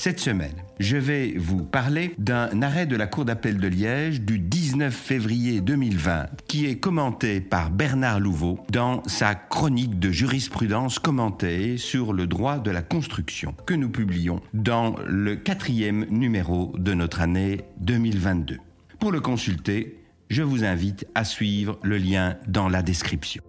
Cette semaine, je vais vous parler d'un arrêt de la Cour d'appel de Liège du 19 février 2020 qui est commenté par Bernard Louveau dans sa chronique de jurisprudence commentée sur le droit de la construction que nous publions dans le quatrième numéro de notre année 2022. Pour le consulter, je vous invite à suivre le lien dans la description.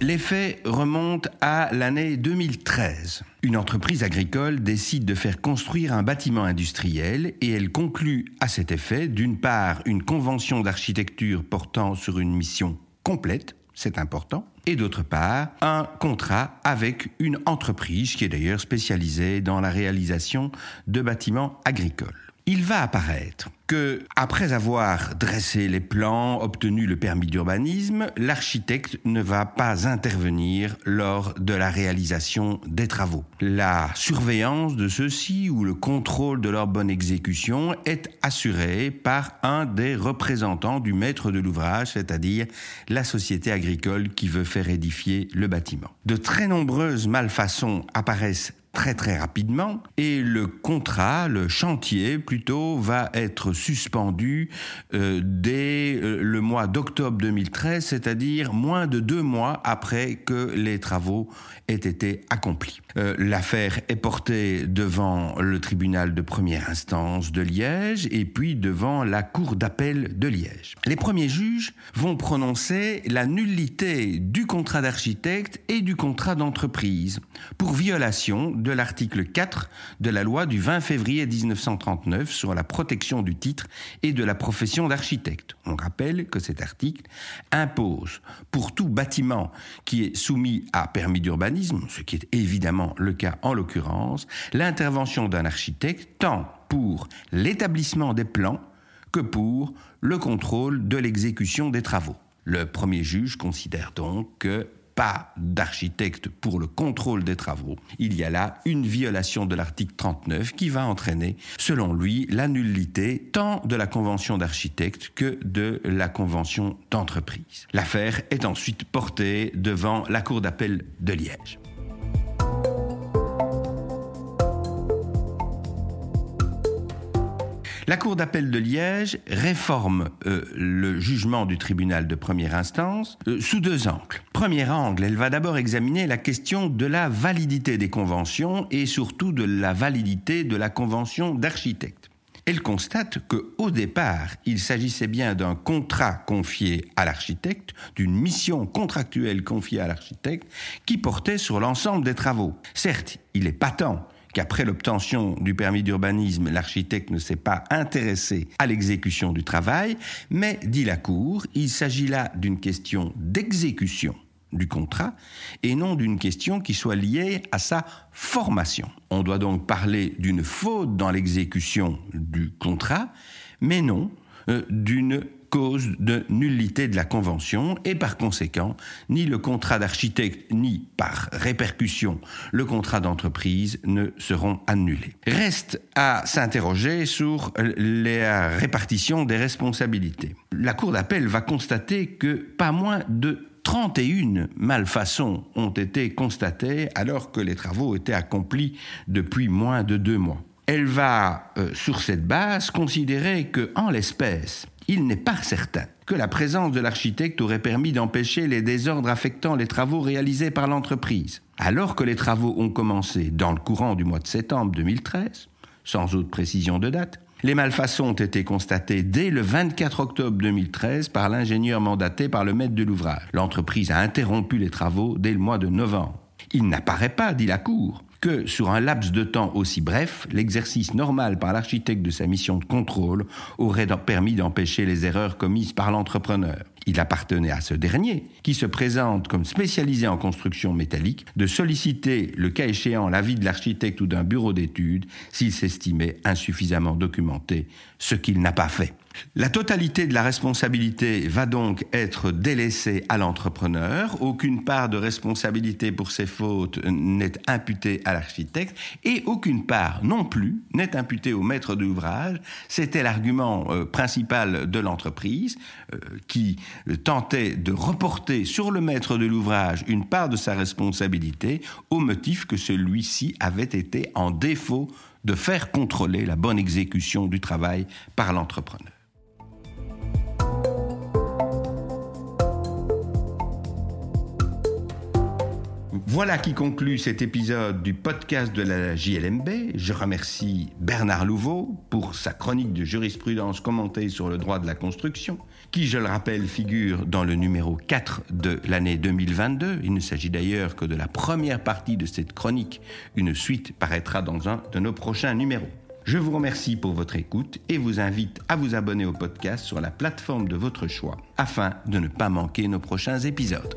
Les faits remontent à l'année 2013. Une entreprise agricole décide de faire construire un bâtiment industriel et elle conclut à cet effet, d'une part, une convention d'architecture portant sur une mission complète, c'est important, et d'autre part, un contrat avec une entreprise qui est d'ailleurs spécialisée dans la réalisation de bâtiments agricoles il va apparaître que, après avoir dressé les plans, obtenu le permis d'urbanisme, l'architecte ne va pas intervenir lors de la réalisation des travaux. La surveillance de ceux-ci ou le contrôle de leur bonne exécution est assuré par un des représentants du maître de l'ouvrage, c'est-à-dire la société agricole qui veut faire édifier le bâtiment. De très nombreuses malfaçons apparaissent très très rapidement et le contrat, le chantier plutôt, va être suspendu euh, dès euh, le mois d'octobre 2013, c'est-à-dire moins de deux mois après que les travaux aient été accomplis. Euh, l'affaire est portée devant le tribunal de première instance de Liège et puis devant la cour d'appel de Liège. Les premiers juges vont prononcer la nullité du contrat d'architecte et du contrat d'entreprise pour violation de l'article 4 de la loi du 20 février 1939 sur la protection du titre et de la profession d'architecte. On rappelle que cet article impose pour tout bâtiment qui est soumis à permis d'urbanisme, ce qui est évidemment le cas en l'occurrence, l'intervention d'un architecte tant pour l'établissement des plans que pour le contrôle de l'exécution des travaux. Le premier juge considère donc que pas d'architecte pour le contrôle des travaux, il y a là une violation de l'article 39 qui va entraîner, selon lui, la nullité tant de la convention d'architecte que de la convention d'entreprise. L'affaire est ensuite portée devant la Cour d'appel de Liège. La Cour d'appel de Liège réforme euh, le jugement du tribunal de première instance euh, sous deux angles. Premier angle, elle va d'abord examiner la question de la validité des conventions et surtout de la validité de la convention d'architecte. Elle constate que, au départ, il s'agissait bien d'un contrat confié à l'architecte, d'une mission contractuelle confiée à l'architecte, qui portait sur l'ensemble des travaux. Certes, il est patent qu'après l'obtention du permis d'urbanisme, l'architecte ne s'est pas intéressé à l'exécution du travail, mais, dit la Cour, il s'agit là d'une question d'exécution du contrat et non d'une question qui soit liée à sa formation. On doit donc parler d'une faute dans l'exécution du contrat, mais non euh, d'une cause de nullité de la convention et par conséquent, ni le contrat d'architecte ni par répercussion le contrat d'entreprise ne seront annulés. Reste à s'interroger sur la répartition des responsabilités. La Cour d'appel va constater que pas moins de 31 malfaçons ont été constatées alors que les travaux étaient accomplis depuis moins de deux mois. Elle va, euh, sur cette base, considérer que, en l'espèce, il n'est pas certain que la présence de l'architecte aurait permis d'empêcher les désordres affectant les travaux réalisés par l'entreprise. Alors que les travaux ont commencé dans le courant du mois de septembre 2013, sans autre précision de date, les malfaçons ont été constatées dès le 24 octobre 2013 par l'ingénieur mandaté par le maître de l'ouvrage. L'entreprise a interrompu les travaux dès le mois de novembre. Il n'apparaît pas, dit la Cour, que sur un laps de temps aussi bref, l'exercice normal par l'architecte de sa mission de contrôle aurait permis d'empêcher les erreurs commises par l'entrepreneur. Il appartenait à ce dernier, qui se présente comme spécialisé en construction métallique, de solliciter, le cas échéant, l'avis de l'architecte ou d'un bureau d'études s'il s'estimait insuffisamment documenté, ce qu'il n'a pas fait. La totalité de la responsabilité va donc être délaissée à l'entrepreneur. Aucune part de responsabilité pour ses fautes n'est imputée à l'architecte et aucune part non plus n'est imputée au maître d'ouvrage. C'était l'argument euh, principal de l'entreprise euh, qui tentait de reporter sur le maître de l'ouvrage une part de sa responsabilité au motif que celui-ci avait été en défaut de faire contrôler la bonne exécution du travail par l'entrepreneur. Voilà qui conclut cet épisode du podcast de la JLMB. Je remercie Bernard Louveau pour sa chronique de jurisprudence commentée sur le droit de la construction, qui, je le rappelle, figure dans le numéro 4 de l'année 2022. Il ne s'agit d'ailleurs que de la première partie de cette chronique. Une suite paraîtra dans un de nos prochains numéros. Je vous remercie pour votre écoute et vous invite à vous abonner au podcast sur la plateforme de votre choix afin de ne pas manquer nos prochains épisodes.